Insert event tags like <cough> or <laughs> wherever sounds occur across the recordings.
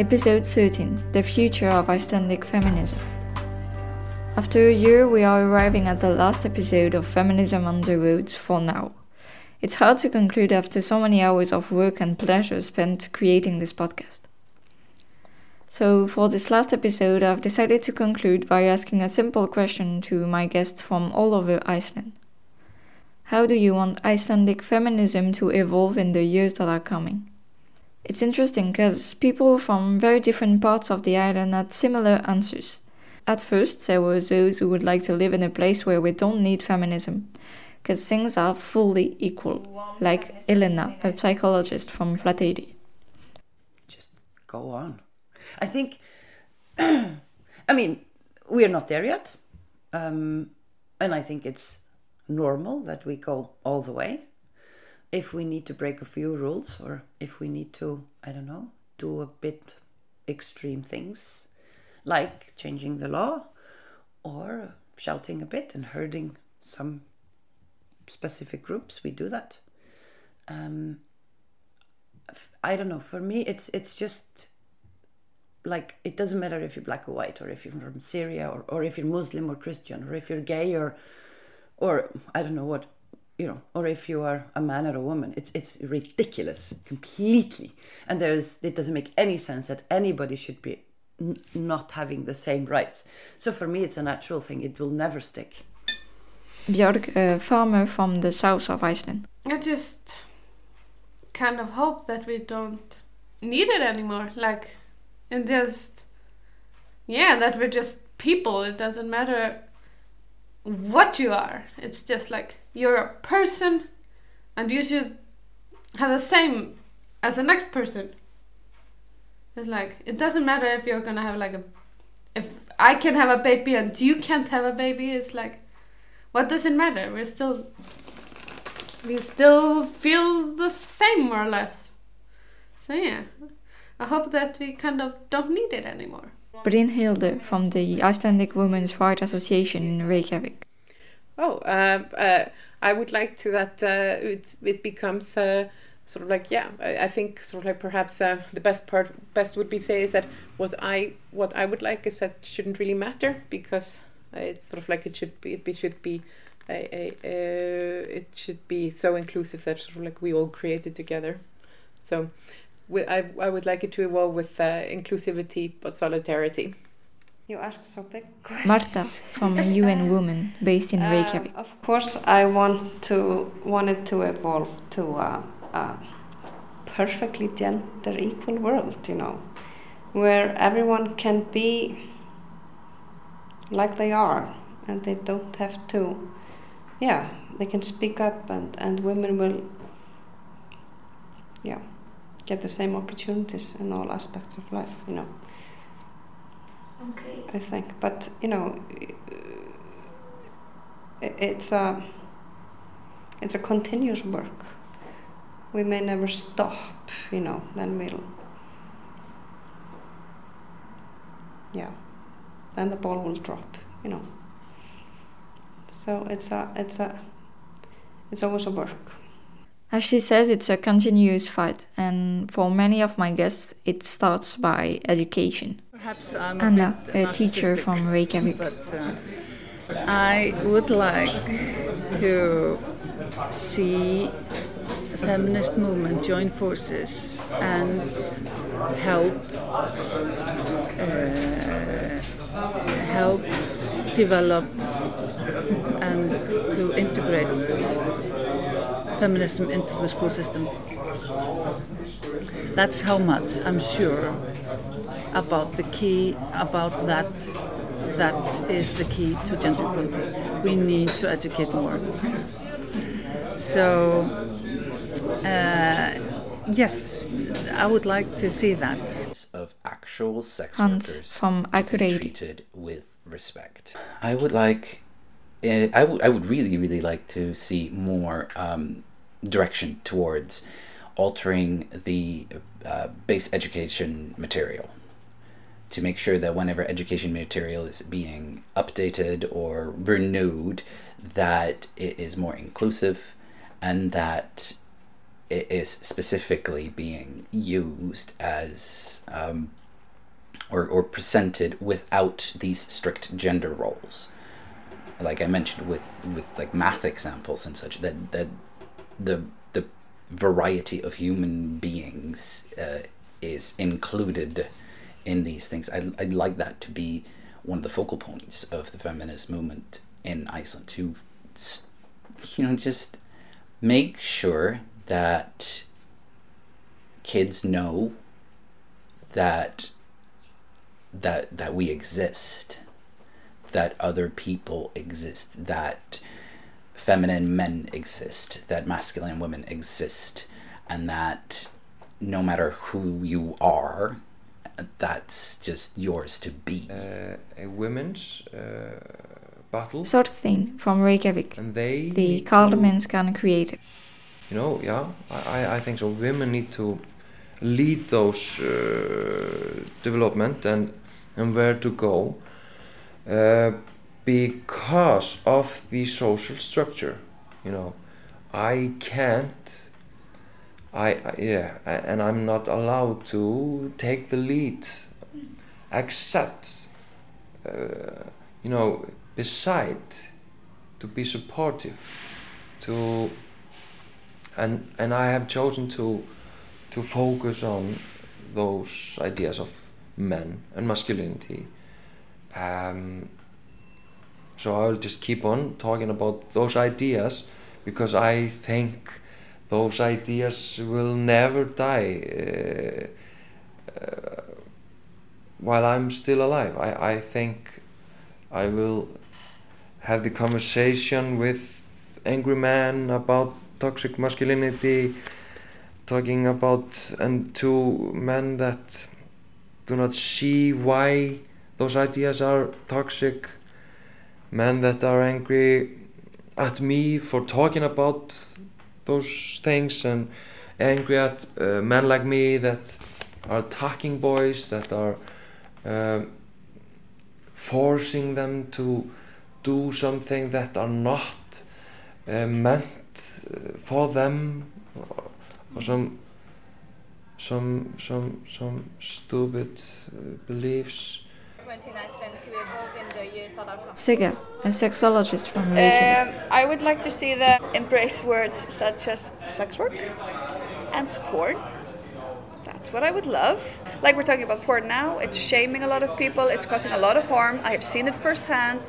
Episode 13 The Future of Icelandic Feminism. After a year, we are arriving at the last episode of Feminism on the Roads for now. It's hard to conclude after so many hours of work and pleasure spent creating this podcast. So, for this last episode, I've decided to conclude by asking a simple question to my guests from all over Iceland. How do you want Icelandic feminism to evolve in the years that are coming? It's interesting because people from very different parts of the island had similar answers. At first, there were those who would like to live in a place where we don't need feminism, because things are fully equal, like Elena, a psychologist from Flateyri. Just go on. I think, <clears throat> I mean, we're not there yet. Um, and I think it's normal that we go all the way if we need to break a few rules or if we need to, I don't know, do a bit extreme things like changing the law or shouting a bit and hurting some specific groups, we do that. Um, I don't know. For me, it's it's just like it doesn't matter if you're black or white, or if you're from Syria, or, or if you're Muslim or Christian, or if you're gay, or or I don't know what you know, or if you are a man or a woman. It's it's ridiculous completely, and there's it doesn't make any sense that anybody should be n- not having the same rights. So for me, it's a natural thing. It will never stick. Björk, a farmer from the south of Iceland. I just kind of hope that we don't need it anymore. Like, and just, yeah, that we're just people. It doesn't matter what you are. It's just like you're a person and you should have the same as the next person. It's like it doesn't matter if you're gonna have like a if I can have a baby and you can't have a baby, it's like what does it matter? We're still we still feel the same more or less. So yeah. I hope that we kind of don't need it anymore. Brynhilde from the Icelandic Women's Rights Association in Reykjavik. Oh, uh, uh, I would like to that uh, it, it becomes uh, sort of like yeah. I, I, think sort of like perhaps uh, the best part best would be say is that what I what I would like is that shouldn't really matter because it's sort of like it should be it should be a, a, it should be so inclusive that sort of like we all create it together. So I, I would like it to evolve with uh, inclusivity but solidarity. You ask so big <laughs> questions. Marta from <laughs> UN Women based in Reykjavik. Uh, of course, I want to want it to evolve to a, a perfectly gender equal world. You know, where everyone can be like they are, and they don't have to. Yeah, they can speak up, and and women will. Yeah, get the same opportunities in all aspects of life. You know. Okay. I think, but you know, it's a it's a continuous work. We may never stop, you know. Then we'll, yeah, then the ball will drop, you know. So it's a it's a it's always a work. As she says, it's a continuous fight, and for many of my guests, it starts by education. Perhaps I'm Anna, a, a teacher from Reykjavik. But uh, I would like to see the feminist movement join forces and help uh, help develop feminism into the school system. That's how much I'm sure about the key about that that is the key to gender equality. We need to educate more. So uh, yes, I would like to see that. Of actual sex Hans workers from Akureyri. treated with respect. I would like, eh, I would, I would really, really like to see more um, direction towards altering the uh, base education material to make sure that whenever education material is being updated or renewed, that it is more inclusive and that it is specifically being used as um, or, or presented without these strict gender roles. Like i mentioned with with like math examples and such that that the the variety of human beings uh, is included in these things. I, i'd like that to be one of the focal points of the feminist movement in iceland to you know just make sure that kids know that that that we exist that other people exist that feminine men exist that masculine women exist and that no matter who you are that's just yours to be. Uh, a women's uh, battle. Sorstein from Reykjavik, and they the need to- Karlmennskan creator. you know yeah I, I- I think so. Women need to lead those uh, development and and where to go. Uh, because of the social structure you know I can't I, I yeah I- and I'm not allowed to take the lead accept uh, you know beside to be supportive to and and I have chosen to to focus on those ideas of men and masculinity. Um, so I'll just keep on talking about those ideas because I think those ideas will never die uh, uh, while I'm still alive. I, I think I will have the conversation with angry men about toxic masculinity, talking about and to men that do not see why those ideas are toxic, men that are angry at me for talking about those things and angry at uh, men like me that are attacking boys that are uh, forcing them to do something that are not uh, meant uh, for them. Or, or some some some some stupid uh, beliefs Sigga, a sexologist from Reykjavik. Um, I would like to see them embrace words such as sex work and porn. That's what I would love. Like we're talking about porn now, it's shaming a lot of people, it's causing a lot of harm. I have seen it firsthand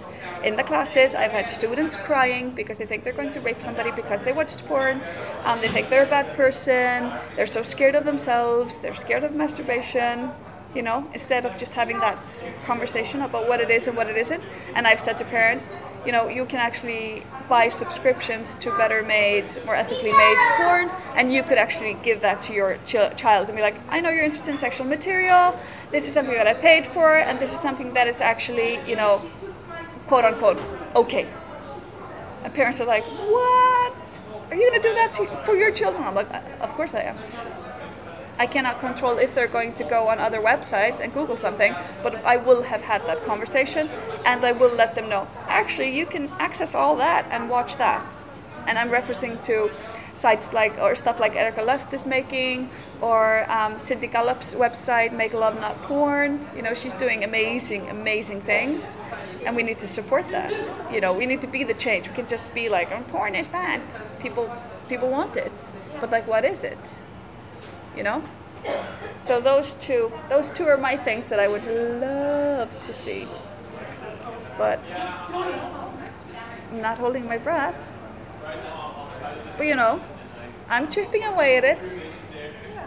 in the classes. I've had students crying because they think they're going to rape somebody because they watched porn. Um, they think they're a bad person. They're so scared of themselves. They're scared of masturbation. You know, instead of just having that conversation about what it is and what it isn't. And I've said to parents, you know, you can actually buy subscriptions to better made, more ethically made porn, and you could actually give that to your ch- child and be like, I know you're interested in sexual material. This is something that I paid for, and this is something that is actually, you know, quote unquote, okay. And parents are like, what? Are you going to do that to, for your children? I'm like, of course I am. I cannot control if they're going to go on other websites and Google something, but I will have had that conversation and I will let them know. Actually, you can access all that and watch that. And I'm referencing to sites like, or stuff like Erika Lust is making, or um, Cindy Gallop's website, Make Love Not Porn. You know, she's doing amazing, amazing things. And we need to support that. You know, we need to be the change. We can just be like, oh, porn is bad. People, people want it. But like, what is it? You know? So those two those two are my things that i would love to see. But i'm not holding my breath. But you know i'm chipping away at it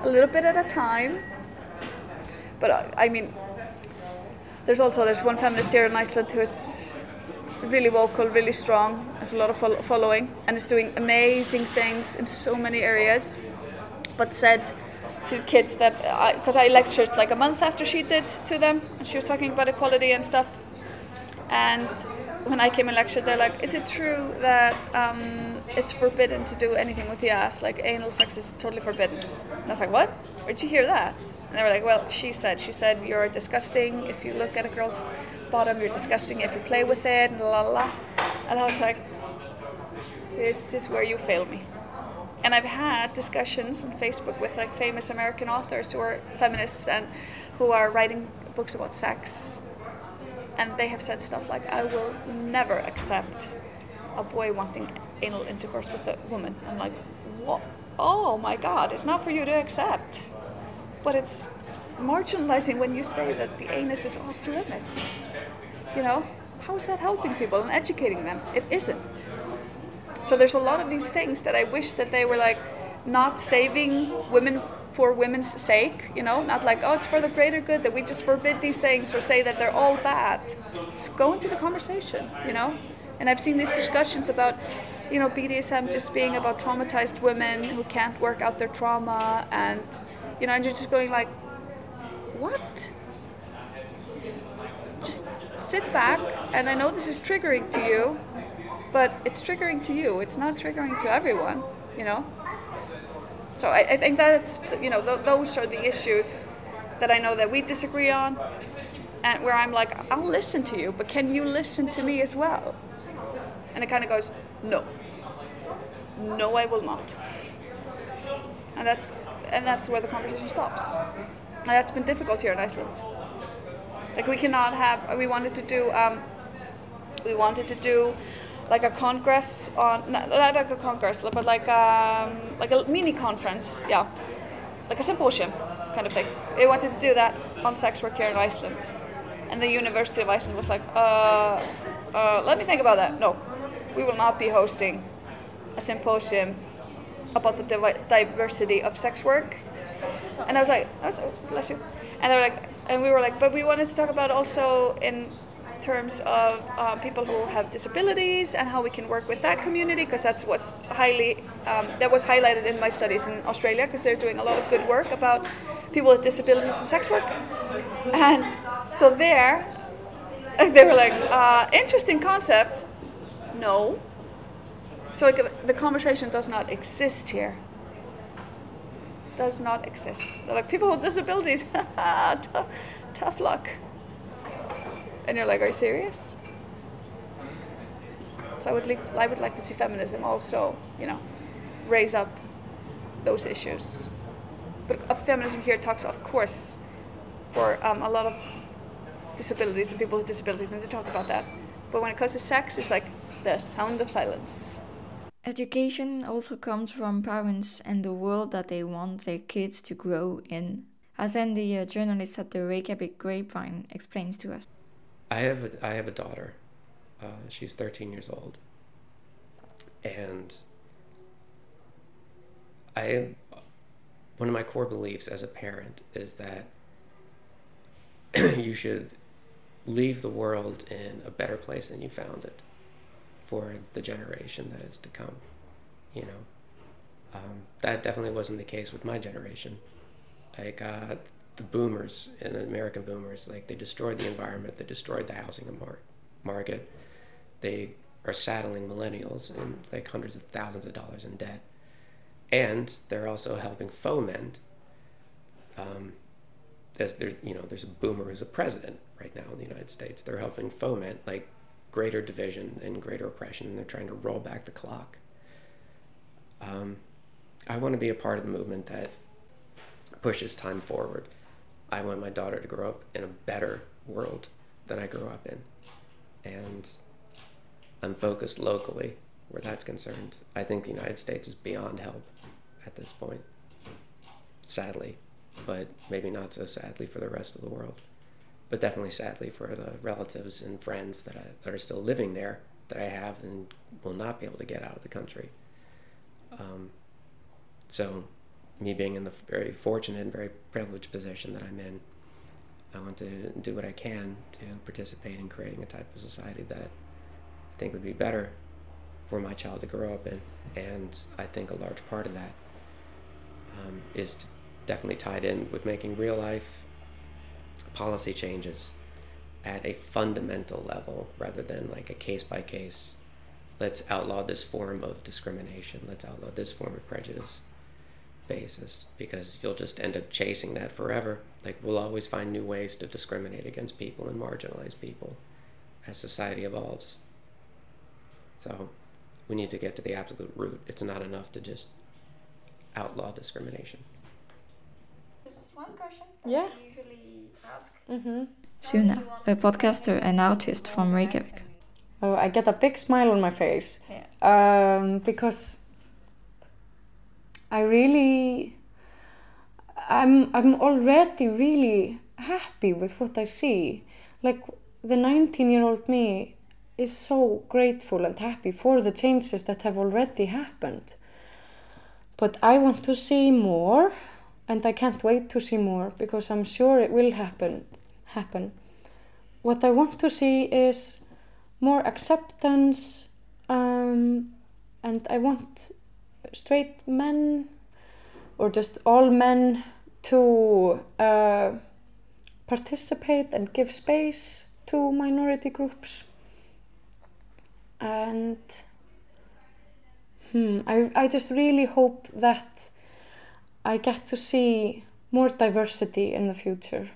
a little bit at a time. But uh, I mean, there's also there's one feminist here in Iceland who is really vocal, really strong, has a lot of fol- following, and is doing amazing things in so many areas. But said to kids that because I, I lectured like a month after she did to them, and she was talking about equality and stuff. And when I came and lectured, they're like, "Is it true that um, it's forbidden to do anything with the ass? Like anal sex is totally forbidden?" And I was like, "What? Where'd you hear that?" And they were like, "Well, she said. She said you're disgusting if you look at a girl's bottom. You're disgusting if you play with it." And la la. la. And I was like, "This is where you fail me." And I've had discussions on Facebook with like famous American authors who are feminists and who are writing books about sex and they have said stuff like, I will never accept a boy wanting anal intercourse with a woman. I'm like, what? Oh my god, it's not for you to accept. But it's marginalizing when you say that the anus is off limits. You know? How is that helping people and educating them? It isn't. So there's a lot of these things that I wish that they were like not saving women for women's sake, you know, not like, oh, it's for the greater good that we just forbid these things or say that they're all bad. Just go into the conversation, you know? And I've seen these discussions about, you know, BDSM just being about traumatized women who can't work out their trauma and, you know, and you're just going like, what? Just sit back, and I know this is triggering to you, but it's triggering to you. It's not triggering to everyone, you know? So I, I think that's you know th- those are the issues that I know that we disagree on, and where I'm like I'll listen to you, but can you listen to me as well? And it kind of goes no, no, I will not, and that's and that's where the conversation stops, and that's been difficult here in Iceland. Like we cannot have we wanted to do um, we wanted to do like a congress on not, not like a congress but like um, like a mini conference yeah. Like a symposium kind of thing. They wanted to do that on sex work here in iceland. And the university of iceland was like uh, uh, let me think about that. No we will not be hosting a symposium about the diversity of sex work. And i was like oh, so, bless you. And they were like and we were like but we wanted to talk about also in terms of uh, people who have disabilities and how we can work with that community because that's what's highly um, that was highlighted in my studies in Australia because they're doing a lot of good work about people with disabilities and sex work. And so there <laughs> they were like uh, interesting concept. No. So like the conversation does not exist here. Does not exist. They're like people with disabilities <laughs> tough luck and you're like, are you serious? So I would like, I would like to see feminism also, you know, raise up those issues. But feminism here talks, of course, for um, a lot of disabilities and people with disabilities, and they talk about that. But when it comes to sex, it's like the sound of silence. Education also comes from parents and the world that they want their kids to grow in, as Andy, a journalist at the Reykjavik Grapevine, explains to us. I have a, I have a daughter. Uh, she's 13 years old, and I one of my core beliefs as a parent is that <clears throat> you should leave the world in a better place than you found it for the generation that is to come. You know, um, that definitely wasn't the case with my generation. I uh, the boomers and the American boomers, like they destroyed the environment, they destroyed the housing mar- market, they are saddling millennials in like hundreds of thousands of dollars in debt, and they're also helping foment. Um, as there, you know, there's a boomer who's a president right now in the United States. They're helping foment like greater division and greater oppression, and they're trying to roll back the clock. Um, I want to be a part of the movement that pushes time forward. I want my daughter to grow up in a better world than I grew up in. And I'm focused locally where that's concerned. I think the United States is beyond help at this point, sadly, but maybe not so sadly for the rest of the world. But definitely sadly for the relatives and friends that, I, that are still living there that I have and will not be able to get out of the country. Um, so me being in the very fortunate and very privileged position that I'm in, I want to do what I can to participate in creating a type of society that I think would be better for my child to grow up in. And I think a large part of that um, is definitely tied in with making real life policy changes at a fundamental level rather than like a case by case. Let's outlaw this form of discrimination. Let's outlaw this form of prejudice basis because you'll just end up chasing that forever. Like we'll always find new ways to discriminate against people and marginalize people as society evolves. So we need to get to the absolute root. It's not enough to just outlaw discrimination. one question Yeah. we usually ask. Mm-hmm. Suna, a podcaster and artist from Reykjavik. Oh, I get a big smile on my face um, because I really, I'm I'm already really happy with what I see. Like the 19-year-old me is so grateful and happy for the changes that have already happened. But I want to see more, and I can't wait to see more because I'm sure it will happen. Happen. What I want to see is more acceptance, um, and I want straight men or just all men to uh, participate and give space to minority groups. And hmm, I, I just really hope that I get to see more diversity in the future.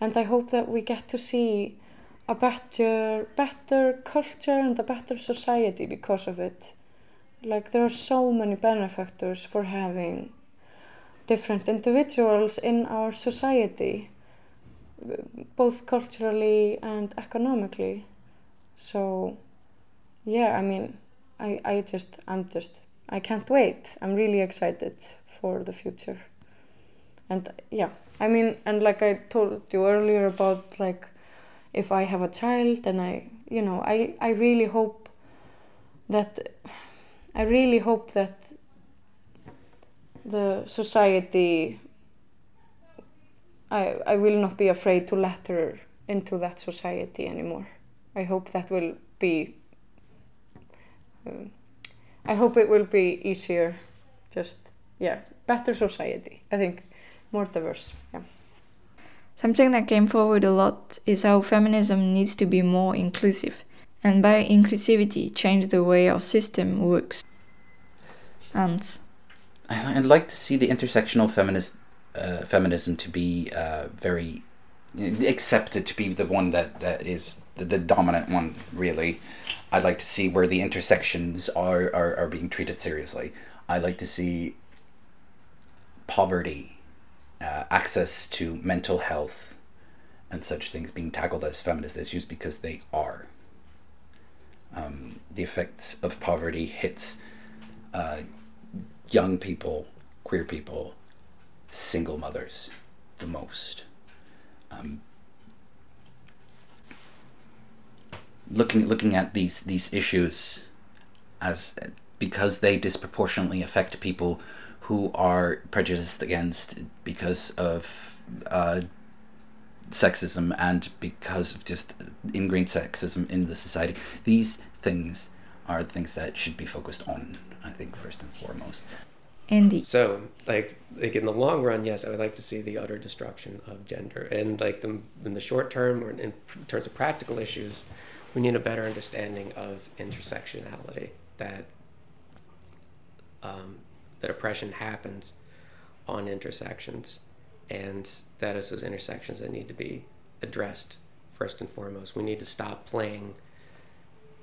And I hope that we get to see a better, better culture and a better society because of it. Like there are so many benefactors for having different individuals in our society, both culturally and economically. So, yeah, I mean, I, I just, I'm just, I can't wait. I'm really excited for the future. And yeah, I mean, and like I told you earlier about like if I have a child and I, you know, I, I really hope that, I really hope that the society, I, I will not be afraid to let her into that society anymore. I hope that will be, um, I hope it will be easier, just, yeah, better society, I think, more diverse, yeah. Something that came forward a lot is how feminism needs to be more inclusive, and by inclusivity, change the way our system works. And I'd like to see the intersectional feminist uh, feminism to be uh, very accepted to be the one that, that is the, the dominant one. Really, I'd like to see where the intersections are, are are being treated seriously. I'd like to see poverty, uh, access to mental health, and such things being tackled as feminist issues because they are. Um, the effects of poverty hits uh, young people, queer people, single mothers the most. Um, looking looking at these these issues as because they disproportionately affect people who are prejudiced against because of uh, sexism and because of just ingrained sexism in the society. These things are the things that should be focused on, I think, first and foremost. Andy. So, like, like in the long run, yes, I would like to see the utter destruction of gender. And like the, in the short term, or in terms of practical issues, we need a better understanding of intersectionality. That um, that oppression happens on intersections, and that is those intersections that need to be addressed first and foremost. We need to stop playing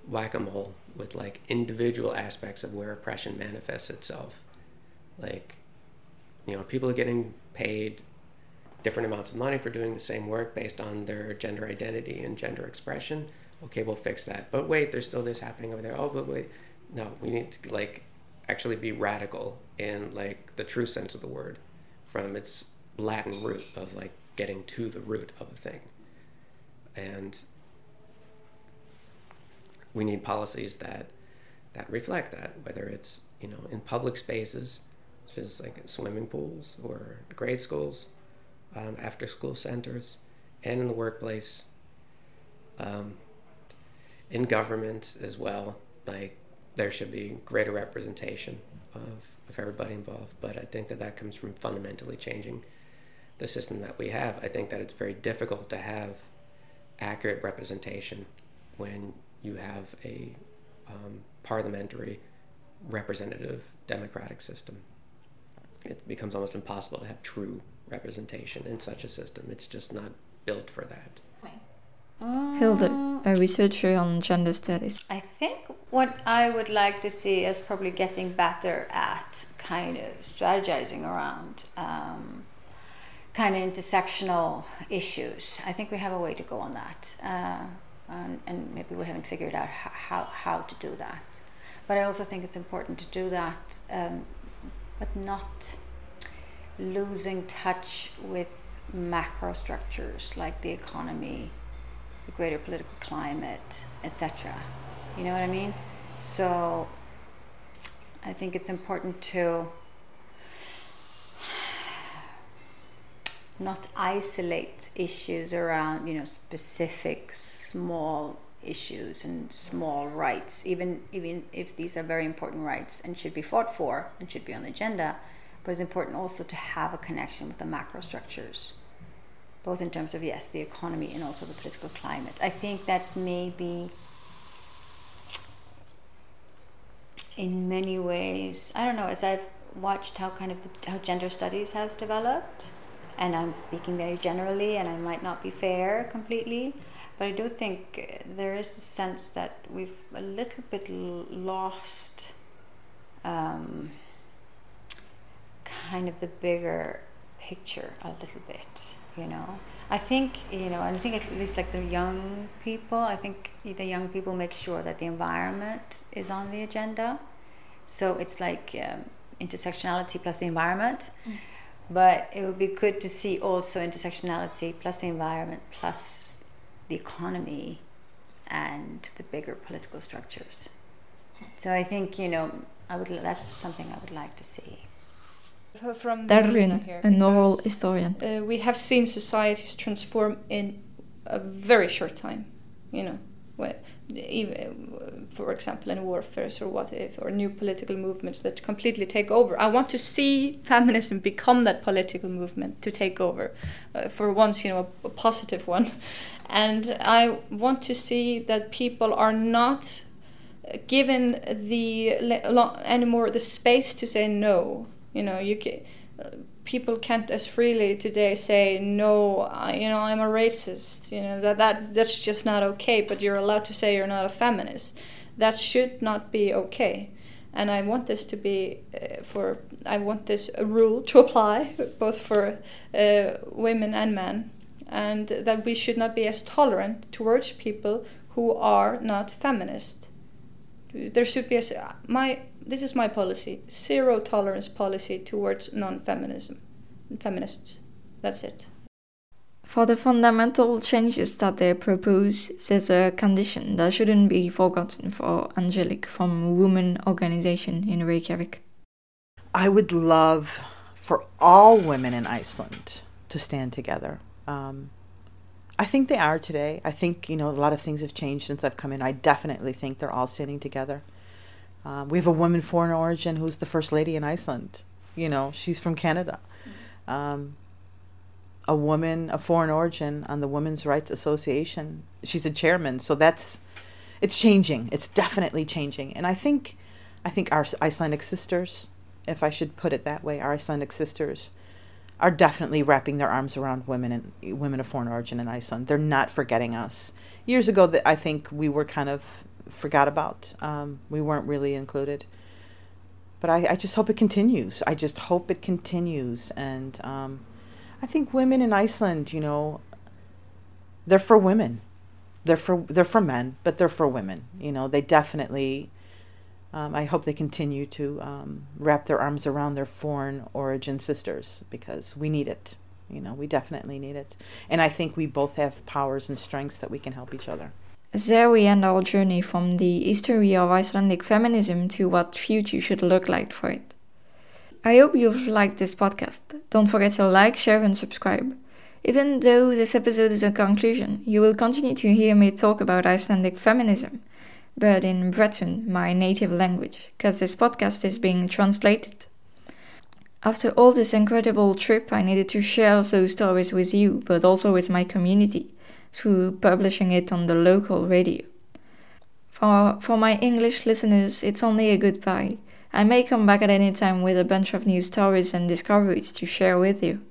whack-a-mole with like individual aspects of where oppression manifests itself. Like you know people are getting paid different amounts of money for doing the same work based on their gender identity and gender expression. Okay we'll fix that. But wait there's still this happening over there. Oh but wait no we need to like actually be radical in like the true sense of the word from its latin root of like getting to the root of a thing and we need policies that that reflect that whether it's you know in public spaces such as like swimming pools or grade schools um, after school centers and in the workplace, um, in government as well. Like there should be greater representation of, of everybody involved. But I think that that comes from fundamentally changing the system that we have. I think that it's very difficult to have accurate representation when you have a um, parliamentary representative democratic system. It becomes almost impossible to have true representation in such a system. It's just not built for that. Hilda, a researcher on gender studies. I think what I would like to see is probably getting better at kind of strategizing around um, kind of intersectional issues. I think we have a way to go on that. Uh, and, and, maybe we haven't figured out how, how, to do that. But I also think it's important to do that, um, but not losing touch with macro structures like the economy, the greater political climate, etc. You know what I mean? So I think it's important to not isolate issues around you know specific small issues and small rights even even if these are very important rights and should be fought for and should be on the agenda but it's important also to have a connection with the macro structures both in terms of yes the economy and also the political climate. I think that's maybe in many ways i don't know as i've watched how kind of how gender studies has developed and I'm speaking very generally, and I might not be fair completely, but I do think there is a sense that we've a little bit lost um, kind of the bigger picture a little bit, you know. I think, you know, and I think at least like the young people, I think the young people make sure that the environment is on the agenda. So it's like um, intersectionality plus the environment. Mm but it would be good to see also intersectionality plus the environment plus the economy and the bigger political structures. So I think you know I would that's something I would like to see. From Darwin, a novel historian. Uh, we have seen societies transform in a very short time. You know, even, for example, in warfare or what if, or new political movements that completely take over. I want to see feminism become that political movement to take over, uh, for once, you know, a, a positive one. <laughs> And I want to see that people are not given the anymore the space to say no. You know, you can people can't as freely today say no I, you know i'm a racist you know that, that that's just not okay but you're allowed to say you're not a feminist. That should not be okay. And i want this to be uh, for i want this rule to <laughs> apply both for uh, women and men and that we should not be as tolerant towards people who are not feminist. There should be a my this is my policy zero tolerance policy towards non-feminism feminists that's it for the fundamental changes that they propose there's a condition that shouldn't be forgotten for angelique from women organization in reykjavik i would love for all women in iceland to stand together um, I think they are today. I think, you know, a lot of things have changed since I've come in. I definitely think they're all standing together. Um, we have a woman foreign origin who's the first lady in Iceland. You know, she's from Canada. Um, a woman of foreign origin on the Women's Rights Association. She's a chairman, so that's it's changing. It's definitely changing, and I think I think our Icelandic sisters, if I should put it that way, our Icelandic sisters are definitely wrapping their arms around women and women of foreign origin in Iceland. They're not forgetting us. Years ago, that I think we were kind of forgot about. Um, we weren't really included. But I, I just hope it continues. I just hope it continues. And um, I think women in Iceland, you know, they're for women. They're for they're for men, but they're for women. You know, they definitely. Um, I hope they continue to um, wrap their arms around their foreign origin sisters because we need it. You know, we definitely need it. And I think we both have powers and strengths that we can help each other. There we end our journey from the history of Icelandic feminism to what future should look like for it. I hope you've liked this podcast. Don't forget to like, share, and subscribe. Even though this episode is a conclusion, you will continue to hear me talk about Icelandic feminism, but in Breton, my native language, because this podcast is being translated. After all this incredible trip, I needed to share those stories with you, but also with my community, through publishing it on the local radio. For, for my English listeners, it's only a goodbye. I may come back at any time with a bunch of new stories and discoveries to share with you.